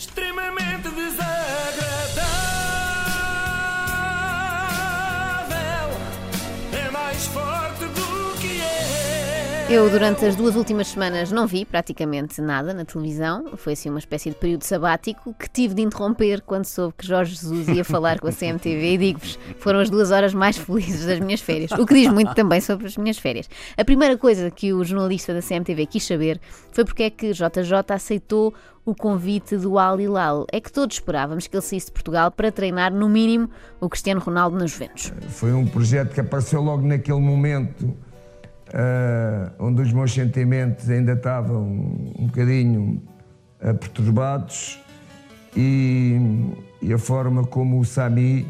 extremamente desagradável. Eu, durante as duas últimas semanas, não vi praticamente nada na televisão. Foi assim uma espécie de período sabático que tive de interromper quando soube que Jorge Jesus ia falar com a CMTV. E digo-vos, foram as duas horas mais felizes das minhas férias. O que diz muito também sobre as minhas férias. A primeira coisa que o jornalista da CMTV quis saber foi porque é que JJ aceitou o convite do Al Hilal. É que todos esperávamos que ele saísse de Portugal para treinar, no mínimo, o Cristiano Ronaldo na Juventus. Foi um projeto que apareceu logo naquele momento, ah, onde os meus sentimentos ainda estavam um bocadinho ah, perturbados e, e a forma como o Sami,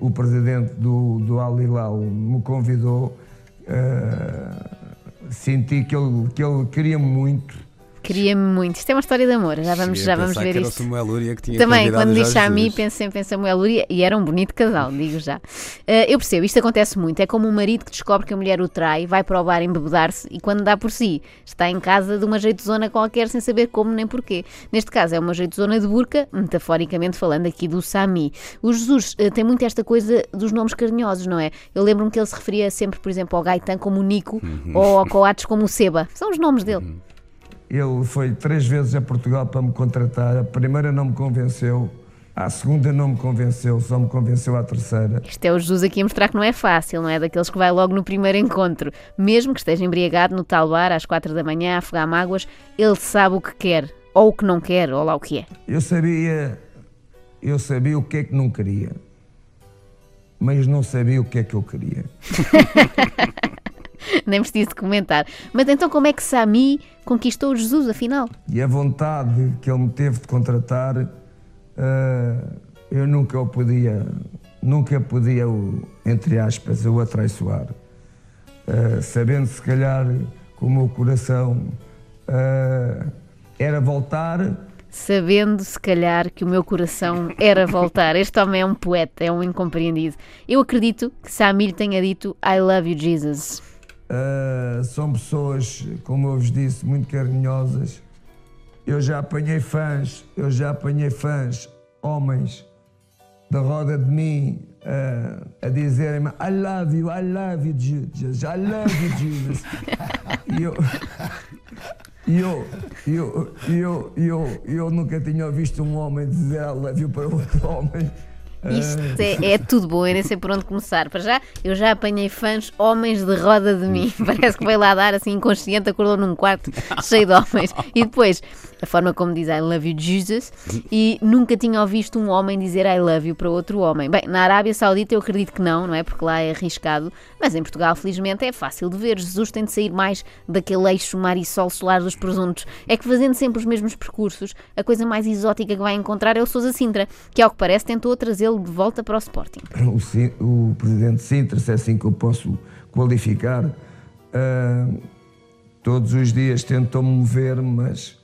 o presidente do, do Al Hilal, me convidou, ah, senti que ele, que ele queria muito. Queria-me muito. Isto é uma história de amor, já vamos, Cheguei já vamos ver que era isto. o Samuel Lúria que tinha Também, quando diz a mim, sempre em Samuel Lúria e era um bonito casal, digo já. Eh, eu percebo, isto acontece muito. É como um marido que descobre que a mulher o trai, vai para o bar embebedar-se e quando dá por si, está em casa de uma jeitozona qualquer sem saber como nem porquê. Neste caso é uma jeitozona de burca, metaforicamente falando aqui do Sami. O Jesus eh, tem muito esta coisa dos nomes carinhosos, não é? Eu lembro-me que ele se referia sempre, por exemplo, ao Gaetan como o Nico ou ao Coates como o Seba. São os nomes dele. Ele foi três vezes a Portugal para me contratar. A primeira não me convenceu, a segunda não me convenceu, só me convenceu a terceira. Isto é o Jesus aqui a mostrar que não é fácil, não é? Daqueles que vai logo no primeiro encontro. Mesmo que esteja embriagado no tal bar às quatro da manhã a afogar mágoas, ele sabe o que quer, ou o que não quer, ou lá o que é. Eu sabia, eu sabia o que é que não queria, mas não sabia o que é que eu queria. Nem preciso comentar. Mas então como é que Sami conquistou Jesus, afinal? E a vontade que ele me teve de contratar, ah, eu nunca o podia, nunca podia, o, entre aspas, o atraiçoar. Ah, sabendo se calhar que o meu coração ah, era voltar, Sabendo, se calhar, que o meu coração era voltar. Este homem é um poeta, é um incompreendido. Eu acredito que Sami lhe tenha dito I love you, Jesus. Ah, são pessoas, como eu vos disse, muito carinhosas. Eu já apanhei fãs, eu já apanhei fãs, homens, da roda de mim, ah, a dizerem-me I love you, I love you, Jesus, I love you, Jesus. E eu, e eu, eu, eu, eu, eu nunca tinha visto um homem dizer I love you para outro homem. Isto é, é tudo bom, eu nem sei por onde começar. Para já, eu já apanhei fãs homens de roda de mim. Parece que veio lá dar assim inconsciente, acordou num quarto cheio de homens. E depois, a forma como diz I love you, Jesus, e nunca tinha ouvido um homem dizer I love you para outro homem. Bem, na Arábia Saudita eu acredito que não, não é? Porque lá é arriscado, mas em Portugal, felizmente, é fácil de ver. Jesus tem de sair mais daquele eixo mar e sol solar dos presuntos. É que fazendo sempre os mesmos percursos, a coisa mais exótica que vai encontrar é o Sousa Sintra, que ao que parece tentou trazê-lo de volta para o Sporting. o, o presidente Sintra, se é assim que eu posso qualificar, ah, todos os dias tentou mover, mas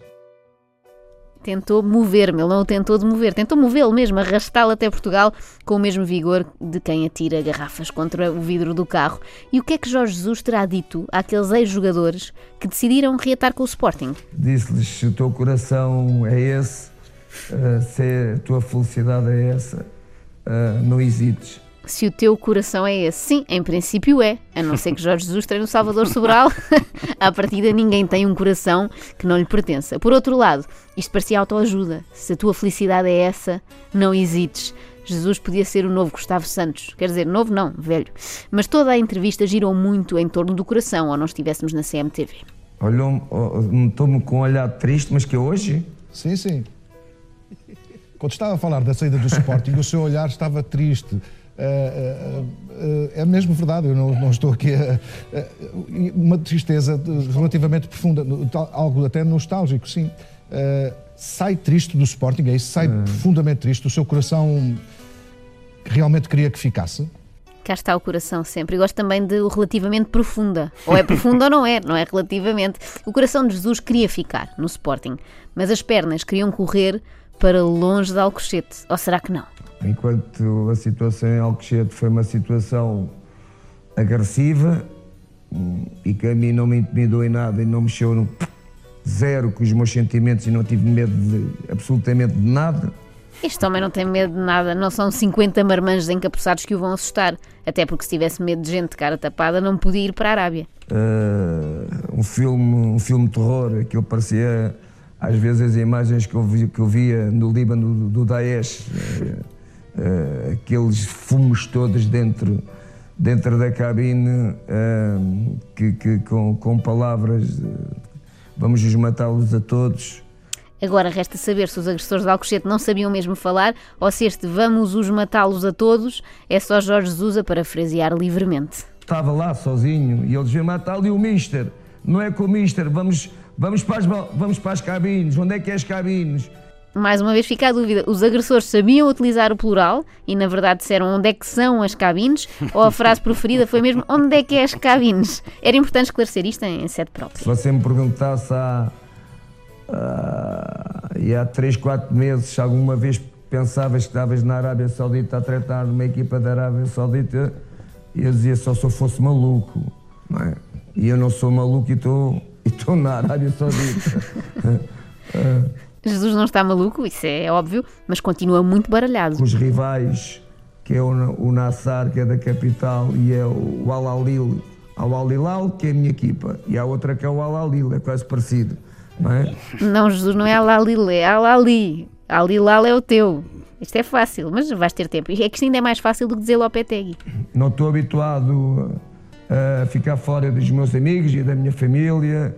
Tentou mover-me, ele não o tentou de mover, tentou movê-lo mesmo, arrastá-lo até Portugal com o mesmo vigor de quem atira garrafas contra o vidro do carro. E o que é que Jorge Jesus terá dito àqueles ex-jogadores que decidiram reatar com o Sporting? disse-lhes se o teu coração é esse, ah, se a tua felicidade é essa, ah, não hesites. Se o teu coração é esse, sim, em princípio é, a não ser que Jorge Jesus treine o Salvador Sobral. à partida, ninguém tem um coração que não lhe pertença. Por outro lado, isto parecia autoajuda. Se a tua felicidade é essa, não hesites. Jesus podia ser o novo Gustavo Santos. Quer dizer, novo não, velho. Mas toda a entrevista girou muito em torno do coração, ou não estivéssemos na CMTV. Olhou-me, oh, estou-me com um olhar triste, mas que hoje Sim, sim. Quando estava a falar da saída do Sporting, o seu olhar estava triste. Eh, eh, eh, é mesmo verdade, eu não, não estou aqui a, a- Uma tristeza relativamente profunda, algo até nostálgico, sim. Sai triste do Sporting, é isso? Sai profundamente triste. O seu coração realmente queria que ficasse? Cá está o coração sempre. E gosto também de o relativamente profunda. Ou é profunda ou não é, não é relativamente. O coração de Jesus queria ficar no Sporting, mas as pernas queriam correr para longe de Alcochete. Ou será que não? Enquanto a situação em Alcochete foi uma situação agressiva hum, e que a mim não me intimidou em nada e não mexeu no, zero com os meus sentimentos e não tive medo de absolutamente de nada. Este homem não tem medo de nada, não são 50 marmanjos encapuçados que o vão assustar. Até porque se tivesse medo de gente de cara tapada, não podia ir para a Arábia. Uh, um filme um filme de terror, aquilo parecia às vezes as imagens que eu, vi, que eu via no Líbano do, do Daesh, uh, uh, aqueles fumos todos dentro, dentro da cabine, que, que, com, com palavras vamos os matá-los a todos. Agora resta saber se os agressores de Alcochete não sabiam mesmo falar ou se este vamos os matá-los a todos é só Jorge Jesus a parafrasear livremente. Estava lá sozinho e eles iam matar ali o Mister. Não é com o Mister, vamos, vamos, para as, vamos para as cabines. Onde é que é as cabines? Mais uma vez fica a dúvida, os agressores sabiam utilizar o plural e na verdade disseram onde é que são as cabines ou a frase preferida foi mesmo onde é que é as cabines? Era importante esclarecer isto em sede própria. Se você me perguntasse há Uh, e há 3, 4 meses, alguma vez pensavas que estavas na Arábia Saudita a tratar numa equipa da Arábia Saudita, e eu dizia só se eu fosse maluco, não é? E eu não sou maluco e estou, estou na Arábia Saudita. uh, Jesus não está maluco, isso é óbvio, mas continua muito baralhado. Com os rivais, que é o, o Nassar, que é da capital, e é o Al-Alil, Al-Alilal, que é a minha equipa, e há outra que é o Al-Alil, é quase parecido não é? Não, Jesus, não é Alalil, é Alali. Alilal é o teu. Isto é fácil, mas vais ter tempo. É que isto ainda é mais fácil do que dizer Lopetegui. Não estou habituado a ficar fora dos meus amigos e da minha família.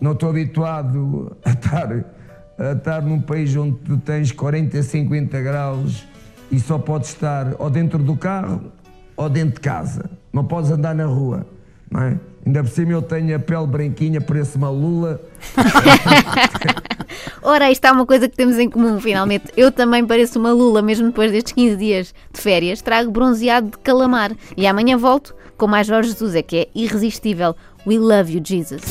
Não estou habituado a estar, a estar num país onde tu tens 40, 50 graus e só podes estar ou dentro do carro ou dentro de casa. Não podes andar na rua, não é? Ainda por cima eu tenho a pele branquinha, parece uma lula. Ora, isto há uma coisa que temos em comum, finalmente. Eu também pareço uma lula, mesmo depois destes 15 dias de férias. Trago bronzeado de calamar. E amanhã volto com mais Jorge Jesus, é que é irresistível. We love you, Jesus.